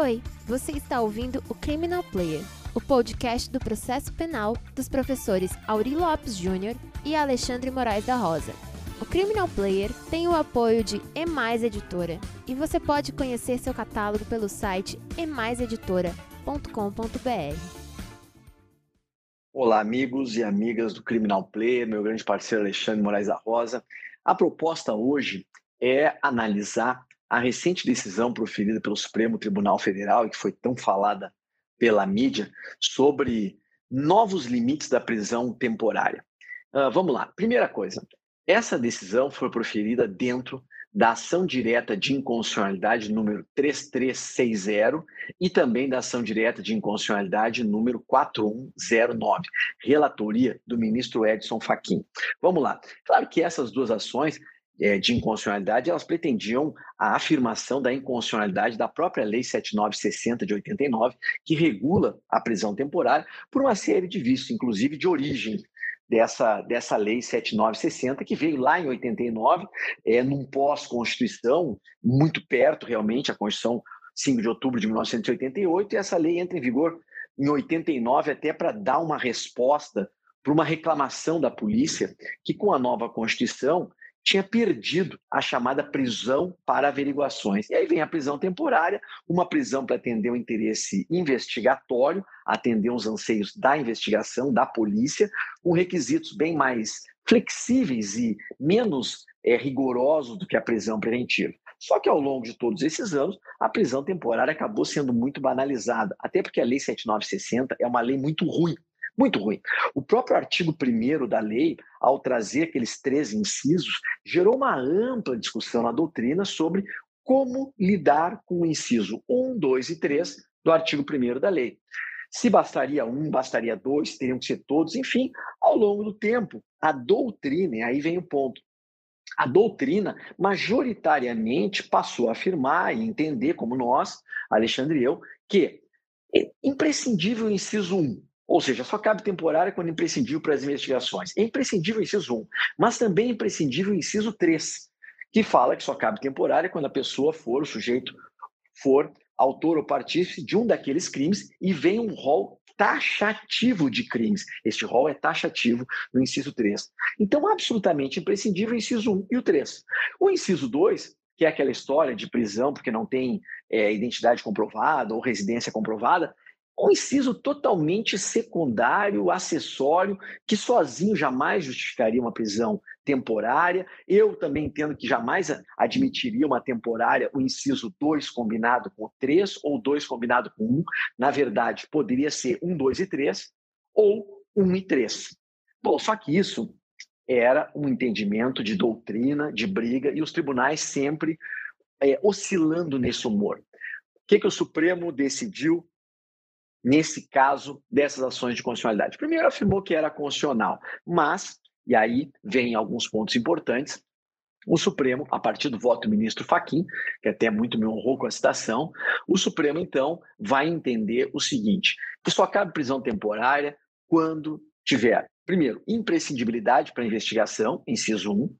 Oi, você está ouvindo o Criminal Player, o podcast do processo penal dos professores Auri Lopes Júnior e Alexandre Moraes da Rosa. O Criminal Player tem o apoio de Emais Editora e você pode conhecer seu catálogo pelo site emaiseditora.com.br. Olá, amigos e amigas do Criminal Player, meu grande parceiro Alexandre Moraes da Rosa. A proposta hoje é analisar a recente decisão proferida pelo Supremo Tribunal Federal e que foi tão falada pela mídia sobre novos limites da prisão temporária. Uh, vamos lá. Primeira coisa, essa decisão foi proferida dentro da ação direta de inconstitucionalidade número 3360 e também da ação direta de inconstitucionalidade número 4109, relatoria do ministro Edson Fachin. Vamos lá. Claro que essas duas ações de inconstitucionalidade, elas pretendiam a afirmação da inconstitucionalidade da própria Lei 7960 de 89, que regula a prisão temporária por uma série de vícios, inclusive de origem dessa, dessa Lei 7960, que veio lá em 89, é, num pós-Constituição, muito perto realmente, a Constituição 5 de outubro de 1988, e essa lei entra em vigor em 89 até para dar uma resposta para uma reclamação da polícia que com a nova Constituição tinha perdido a chamada prisão para averiguações. E aí vem a prisão temporária, uma prisão para atender o um interesse investigatório, atender os anseios da investigação, da polícia, com requisitos bem mais flexíveis e menos é, rigorosos do que a prisão preventiva. Só que ao longo de todos esses anos, a prisão temporária acabou sendo muito banalizada, até porque a Lei 7960 é uma lei muito ruim muito ruim. O próprio artigo 1 da lei, ao trazer aqueles três incisos, gerou uma ampla discussão na doutrina sobre como lidar com o inciso 1, 2 e 3 do artigo 1 da lei. Se bastaria um, bastaria dois, teriam que ser todos, enfim, ao longo do tempo, a doutrina, e aí vem o ponto, a doutrina majoritariamente passou a afirmar e entender, como nós, Alexandre e eu, que é imprescindível o inciso 1, ou seja, só cabe temporária quando imprescindível para as investigações. É imprescindível o inciso 1, mas também é imprescindível o inciso 3, que fala que só cabe temporária quando a pessoa for, o sujeito for autor ou partícipe de um daqueles crimes e vem um rol taxativo de crimes. Este rol é taxativo no inciso 3. Então, absolutamente imprescindível o inciso 1 e o 3. O inciso 2, que é aquela história de prisão porque não tem é, identidade comprovada ou residência comprovada, um inciso totalmente secundário, acessório, que sozinho jamais justificaria uma prisão temporária. Eu também entendo que jamais admitiria uma temporária o inciso 2 combinado com 3 ou 2 combinado com 1. Na verdade, poderia ser 1, 2 e 3 ou 1 e 3. Bom, só que isso era um entendimento de doutrina, de briga, e os tribunais sempre é, oscilando nesse humor. O que, que o Supremo decidiu nesse caso dessas ações de constitucionalidade. Primeiro, afirmou que era constitucional, mas, e aí vem alguns pontos importantes, o Supremo, a partir do voto do ministro Faquim, que até muito me honrou com a citação, o Supremo, então, vai entender o seguinte: que só cabe prisão temporária quando tiver, primeiro, imprescindibilidade para investigação, inciso 1,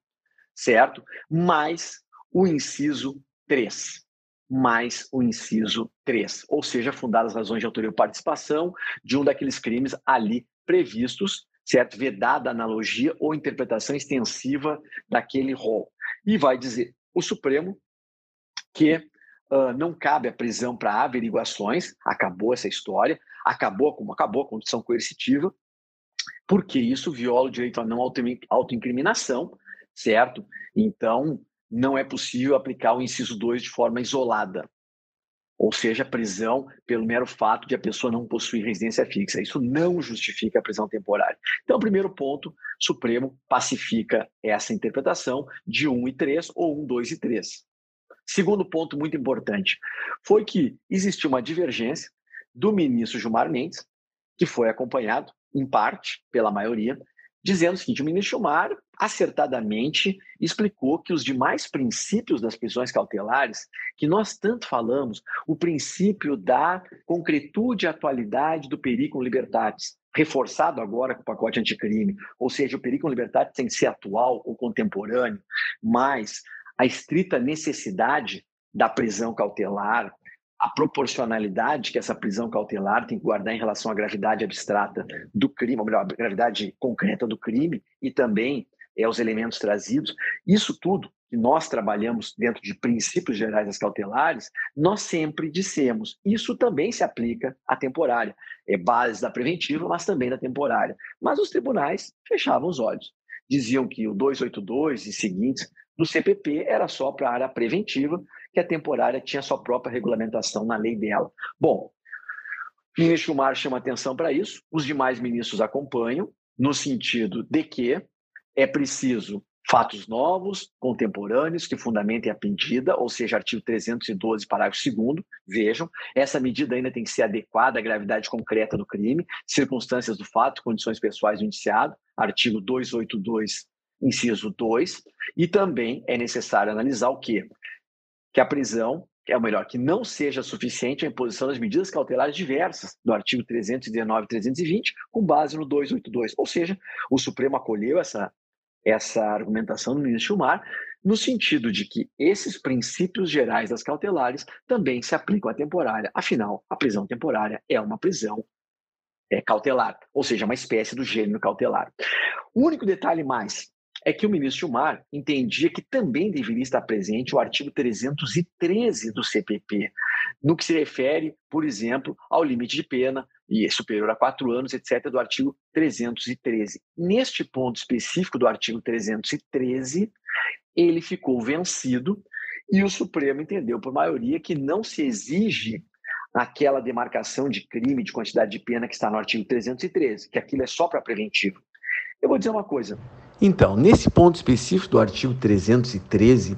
certo? Mais o inciso 3 mais o inciso 3, ou seja, fundadas razões de autoria ou participação de um daqueles crimes ali previstos, certo? Vedada analogia ou interpretação extensiva daquele rol. E vai dizer o Supremo que uh, não cabe a prisão para averiguações, acabou essa história, acabou como acabou a condição coercitiva, porque isso viola o direito à não autoincriminação, certo? Então, não é possível aplicar o inciso 2 de forma isolada. Ou seja, prisão pelo mero fato de a pessoa não possuir residência fixa. Isso não justifica a prisão temporária. Então, primeiro ponto, Supremo pacifica essa interpretação de 1 e 3 ou 1, 2 e 3. Segundo ponto muito importante foi que existiu uma divergência do ministro Gilmar Mendes, que foi acompanhado, em parte, pela maioria, dizendo o seguinte: o ministro Gilmar acertadamente explicou que os demais princípios das prisões cautelares, que nós tanto falamos, o princípio da concretude e atualidade do periculum libertatis, reforçado agora com o pacote anticrime, ou seja, o periculum libertatis tem que ser atual ou contemporâneo, mas a estrita necessidade da prisão cautelar, a proporcionalidade que essa prisão cautelar tem que guardar em relação à gravidade abstrata do crime, ou melhor, a gravidade concreta do crime e também é, os elementos trazidos. Isso tudo que nós trabalhamos dentro de princípios gerais das cautelares, nós sempre dissemos. Isso também se aplica à temporária. É base da preventiva, mas também da temporária. Mas os tribunais fechavam os olhos. Diziam que o 282 e seguintes do CPP era só para a área preventiva, que a temporária tinha sua própria regulamentação na lei dela. Bom, o ministro Gilmar chama atenção para isso, os demais ministros acompanham, no sentido de que é preciso fatos novos, contemporâneos, que fundamentem a pedida, ou seja, artigo 312, parágrafo 2 vejam, essa medida ainda tem que ser adequada à gravidade concreta do crime, circunstâncias do fato, condições pessoais do indiciado, artigo 282, inciso 2, e também é necessário analisar o quê? Que a prisão, é o melhor, que não seja suficiente a imposição das medidas cautelares diversas do artigo 319 e 320, com base no 282. Ou seja, o Supremo acolheu essa essa argumentação do ministro Gilmar, no sentido de que esses princípios gerais das cautelares também se aplicam à temporária. Afinal, a prisão temporária é uma prisão é, cautelar, ou seja, uma espécie do gênero cautelar. O único detalhe mais é que o ministro Gilmar entendia que também deveria estar presente o artigo 313 do CPP, no que se refere, por exemplo, ao limite de pena, e é superior a quatro anos, etc., do artigo 313. Neste ponto específico do artigo 313, ele ficou vencido e o Supremo entendeu por maioria que não se exige aquela demarcação de crime, de quantidade de pena que está no artigo 313, que aquilo é só para preventivo. Eu vou dizer uma coisa. Então, nesse ponto específico do artigo 313,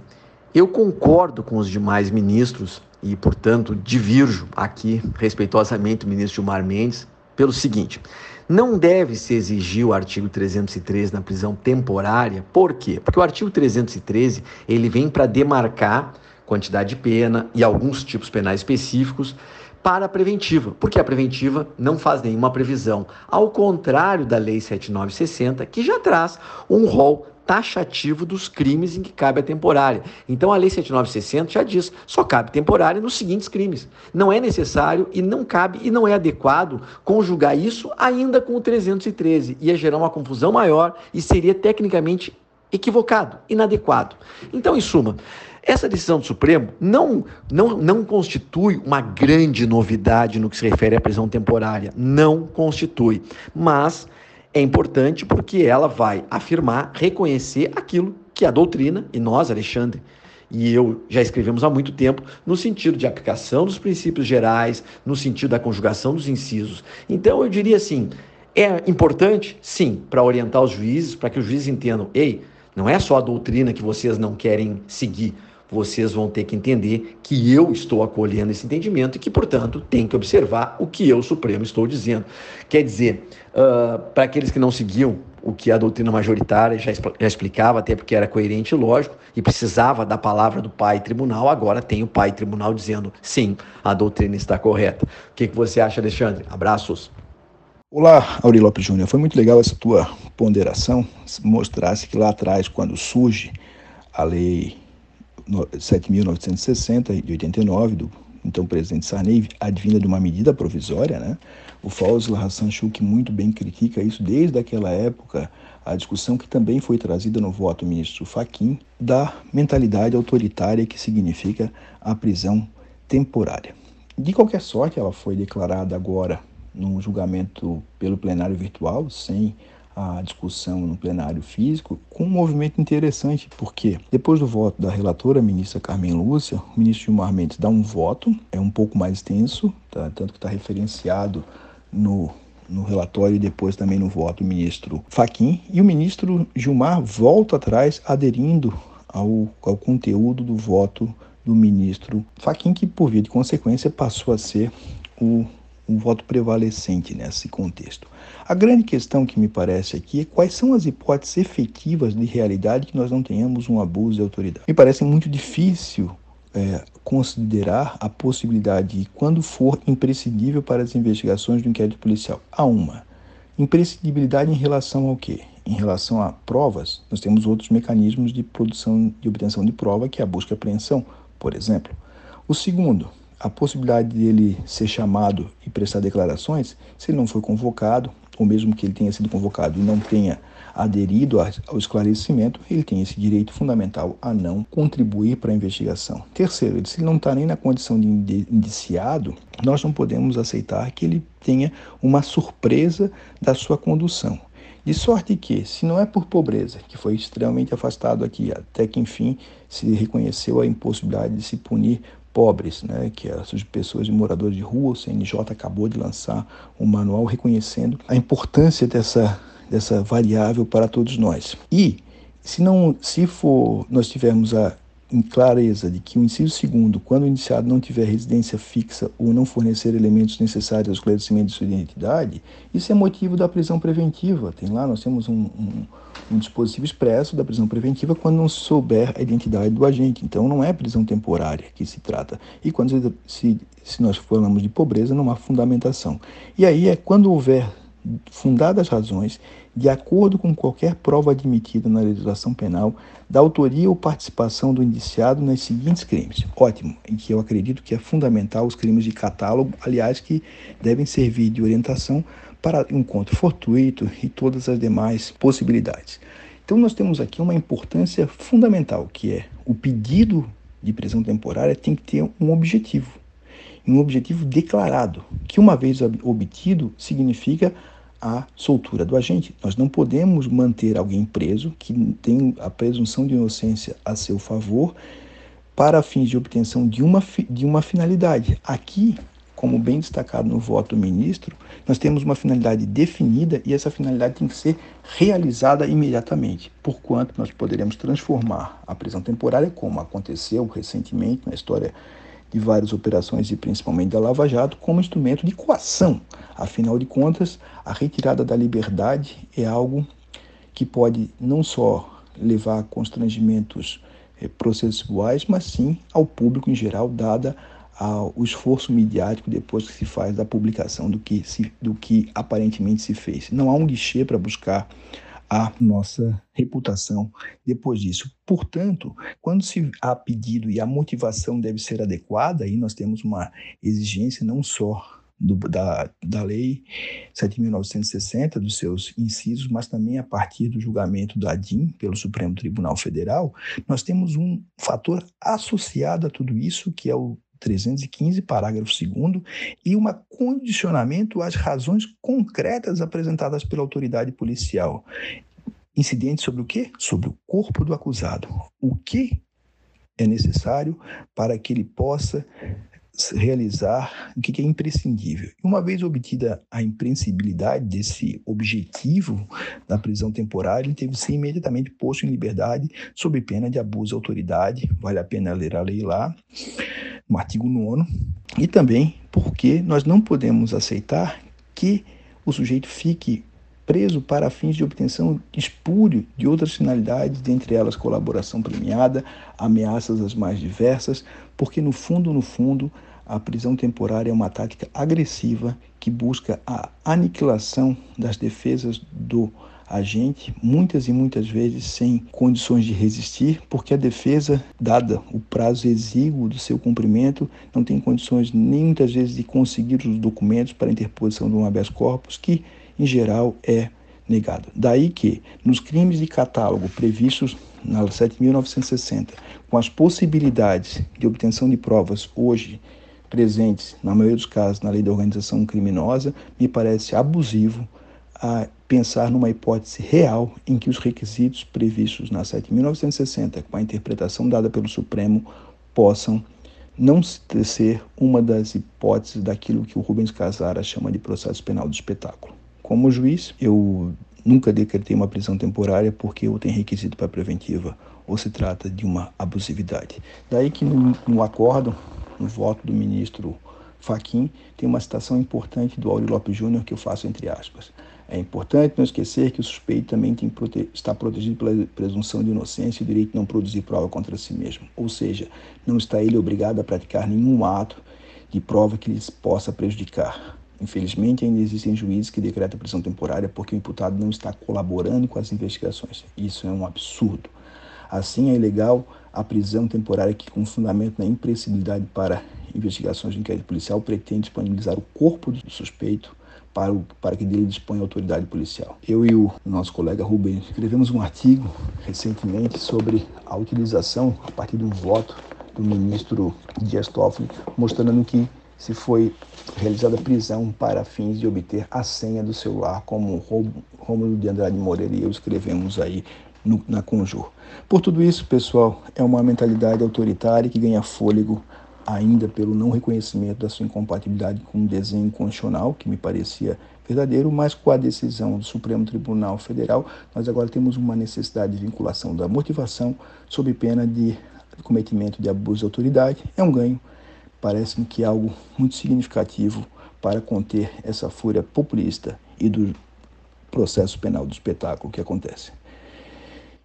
eu concordo com os demais ministros e, portanto, divirjo aqui respeitosamente o ministro Gilmar Mendes pelo seguinte: não deve se exigir o artigo 313 na prisão temporária. Por quê? Porque o artigo 313 ele vem para demarcar quantidade de pena e alguns tipos penais específicos para a preventiva, porque a preventiva não faz nenhuma previsão, ao contrário da Lei 7960, que já traz um rol taxativo dos crimes em que cabe a temporária. Então a Lei 7960 já diz, só cabe temporária nos seguintes crimes. Não é necessário e não cabe e não é adequado conjugar isso ainda com o 313. Ia gerar uma confusão maior e seria tecnicamente equivocado, inadequado. Então, em suma, essa decisão do Supremo não, não, não constitui uma grande novidade no que se refere à prisão temporária. Não constitui. Mas é importante porque ela vai afirmar, reconhecer aquilo que a doutrina, e nós, Alexandre, e eu já escrevemos há muito tempo, no sentido de aplicação dos princípios gerais, no sentido da conjugação dos incisos. Então, eu diria assim: é importante, sim, para orientar os juízes, para que os juízes entendam, ei, não é só a doutrina que vocês não querem seguir, vocês vão ter que entender que eu estou acolhendo esse entendimento e que, portanto, tem que observar o que eu, Supremo, estou dizendo. Quer dizer, uh, para aqueles que não seguiam o que a doutrina majoritária já, já explicava, até porque era coerente e lógico, e precisava da palavra do pai tribunal, agora tem o pai tribunal dizendo sim, a doutrina está correta. O que, que você acha, Alexandre? Abraços. Olá, Aurélio Lopes Júnior. Foi muito legal essa tua ponderação, mostrasse que lá atrás, quando surge a lei 7.960 de 89 do então presidente Sarney, advinda de uma medida provisória, né? O Fauzi Hassan Shuk muito bem critica isso desde aquela época, a discussão que também foi trazida no voto do ministro Faquim da mentalidade autoritária que significa a prisão temporária. De qualquer sorte, ela foi declarada agora num julgamento pelo plenário virtual, sem a discussão no plenário físico com um movimento interessante, porque depois do voto da relatora ministra Carmen Lúcia, o ministro Gilmar Mendes dá um voto, é um pouco mais tenso, tá? tanto que está referenciado no, no relatório e depois também no voto do ministro Faquim, e o ministro Gilmar volta atrás aderindo ao, ao conteúdo do voto do ministro Faquim, que por via de consequência passou a ser o um voto prevalecente nesse contexto. A grande questão que me parece aqui é quais são as hipóteses efetivas de realidade que nós não tenhamos um abuso de autoridade. Me parece muito difícil é, considerar a possibilidade de, quando for imprescindível para as investigações do inquérito policial, há uma imprescindibilidade em relação ao quê? Em relação a provas, nós temos outros mecanismos de produção de obtenção de prova, que é a busca e apreensão, por exemplo. O segundo, a possibilidade de ele ser chamado e prestar declarações, se ele não foi convocado, ou mesmo que ele tenha sido convocado e não tenha aderido ao esclarecimento, ele tem esse direito fundamental a não contribuir para a investigação. Terceiro, se ele não está nem na condição de indiciado, nós não podemos aceitar que ele tenha uma surpresa da sua condução. De sorte que, se não é por pobreza, que foi extremamente afastado aqui, até que enfim se reconheceu a impossibilidade de se punir pobres, né, que é as pessoas de moradores de rua, o CNJ acabou de lançar um manual reconhecendo a importância dessa, dessa variável para todos nós. E se não, se for nós tivermos a em clareza de que o inciso segundo, quando o indiciado não tiver residência fixa ou não fornecer elementos necessários ao esclarecimento de sua identidade, isso é motivo da prisão preventiva. Tem lá, nós temos um, um, um dispositivo expresso da prisão preventiva quando não souber a identidade do agente. Então, não é prisão temporária que se trata. E quando se, se nós falamos de pobreza, não há fundamentação. E aí é quando houver fundadas razões de acordo com qualquer prova admitida na legislação penal, da autoria ou participação do indiciado nos seguintes crimes. Ótimo, em que eu acredito que é fundamental os crimes de catálogo, aliás, que devem servir de orientação para encontro fortuito e todas as demais possibilidades. Então, nós temos aqui uma importância fundamental, que é o pedido de prisão temporária tem que ter um objetivo, um objetivo declarado, que uma vez obtido significa a soltura do agente. Nós não podemos manter alguém preso que tem a presunção de inocência a seu favor para fins de obtenção de uma, de uma finalidade. Aqui, como bem destacado no voto do ministro, nós temos uma finalidade definida e essa finalidade tem que ser realizada imediatamente, porquanto nós poderemos transformar a prisão temporária, como aconteceu recentemente na história de várias operações e principalmente da Lava Jato como instrumento de coação. Afinal de contas, a retirada da liberdade é algo que pode não só levar a constrangimentos eh, processuais, mas sim ao público em geral, dada o esforço midiático depois que se faz da publicação do que, se, do que aparentemente se fez. Não há um guichê para buscar a nossa reputação depois disso. Portanto, quando se há pedido e a motivação deve ser adequada, aí nós temos uma exigência não só do, da, da Lei 7.960, dos seus incisos, mas também a partir do julgamento da DIN pelo Supremo Tribunal Federal, nós temos um fator associado a tudo isso, que é o 315, parágrafo 2 e um condicionamento às razões concretas apresentadas pela autoridade policial. Incidente sobre o quê? Sobre o corpo do acusado. O que é necessário para que ele possa realizar o que é imprescindível. Uma vez obtida a imprescindibilidade desse objetivo da prisão temporária, ele teve que ser imediatamente posto em liberdade sob pena de abuso de autoridade. Vale a pena ler a lei lá no artigo 9 e também porque nós não podemos aceitar que o sujeito fique preso para fins de obtenção espúrio de outras finalidades, dentre elas colaboração premiada, ameaças as mais diversas, porque no fundo, no fundo, a prisão temporária é uma tática agressiva que busca a aniquilação das defesas do agente, muitas e muitas vezes sem condições de resistir, porque a defesa, dada o prazo exíguo do seu cumprimento, não tem condições nem muitas vezes de conseguir os documentos para a interposição de um habeas corpus, que em geral é negado. Daí que, nos crimes de catálogo previstos na 7.960, com as possibilidades de obtenção de provas hoje presentes, na maioria dos casos, na lei da organização criminosa, me parece abusivo a pensar numa hipótese real em que os requisitos previstos na 7.960, com a interpretação dada pelo Supremo, possam não ser uma das hipóteses daquilo que o Rubens Casara chama de processo penal do espetáculo. Como juiz, eu nunca decretei uma prisão temporária porque ou tem requisito para preventiva ou se trata de uma abusividade. Daí que no, no acórdão, no voto do ministro Faquim, tem uma citação importante do Auri Lopes Júnior que eu faço entre aspas. É importante não esquecer que o suspeito também prote está protegido pela presunção de inocência e o direito de não produzir prova contra si mesmo. Ou seja, não está ele obrigado a praticar nenhum ato de prova que lhes possa prejudicar. Infelizmente, ainda existem juízes que decretam prisão temporária porque o imputado não está colaborando com as investigações. Isso é um absurdo. Assim, é ilegal a prisão temporária que, com fundamento na impressibilidade para Investigações do Inquérito Policial pretende disponibilizar o corpo do suspeito para, o, para que dele disponha autoridade policial. Eu e o nosso colega Rubem escrevemos um artigo recentemente sobre a utilização, a partir de um voto do ministro Dias Toffoli, mostrando que se foi realizada prisão para fins de obter a senha do celular, como Rômulo de Andrade Moreira e eu escrevemos aí no, na Conjur. Por tudo isso, pessoal, é uma mentalidade autoritária que ganha fôlego ainda pelo não reconhecimento da sua incompatibilidade com o desenho constitucional, que me parecia verdadeiro, mas com a decisão do Supremo Tribunal Federal, nós agora temos uma necessidade de vinculação da motivação sob pena de cometimento de abuso de autoridade. É um ganho, parece-me que é algo muito significativo para conter essa fúria populista e do processo penal do espetáculo que acontece.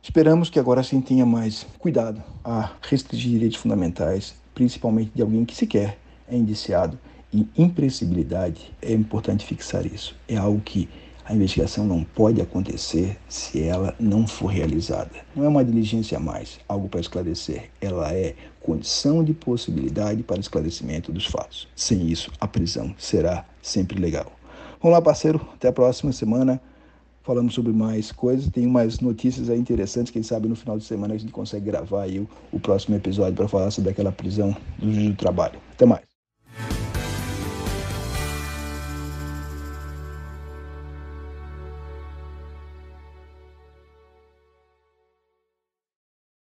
Esperamos que agora sim tenha mais cuidado a restringir direitos fundamentais principalmente de alguém que sequer é indiciado em impressibilidade, é importante fixar isso. É algo que a investigação não pode acontecer se ela não for realizada. Não é uma diligência a mais, algo para esclarecer. Ela é condição de possibilidade para esclarecimento dos fatos. Sem isso, a prisão será sempre legal. Vamos lá, parceiro. Até a próxima semana falando sobre mais coisas. Tem umas notícias aí interessantes, quem sabe no final de semana a gente consegue gravar aí o, o próximo episódio para falar sobre aquela prisão do trabalho. Até mais.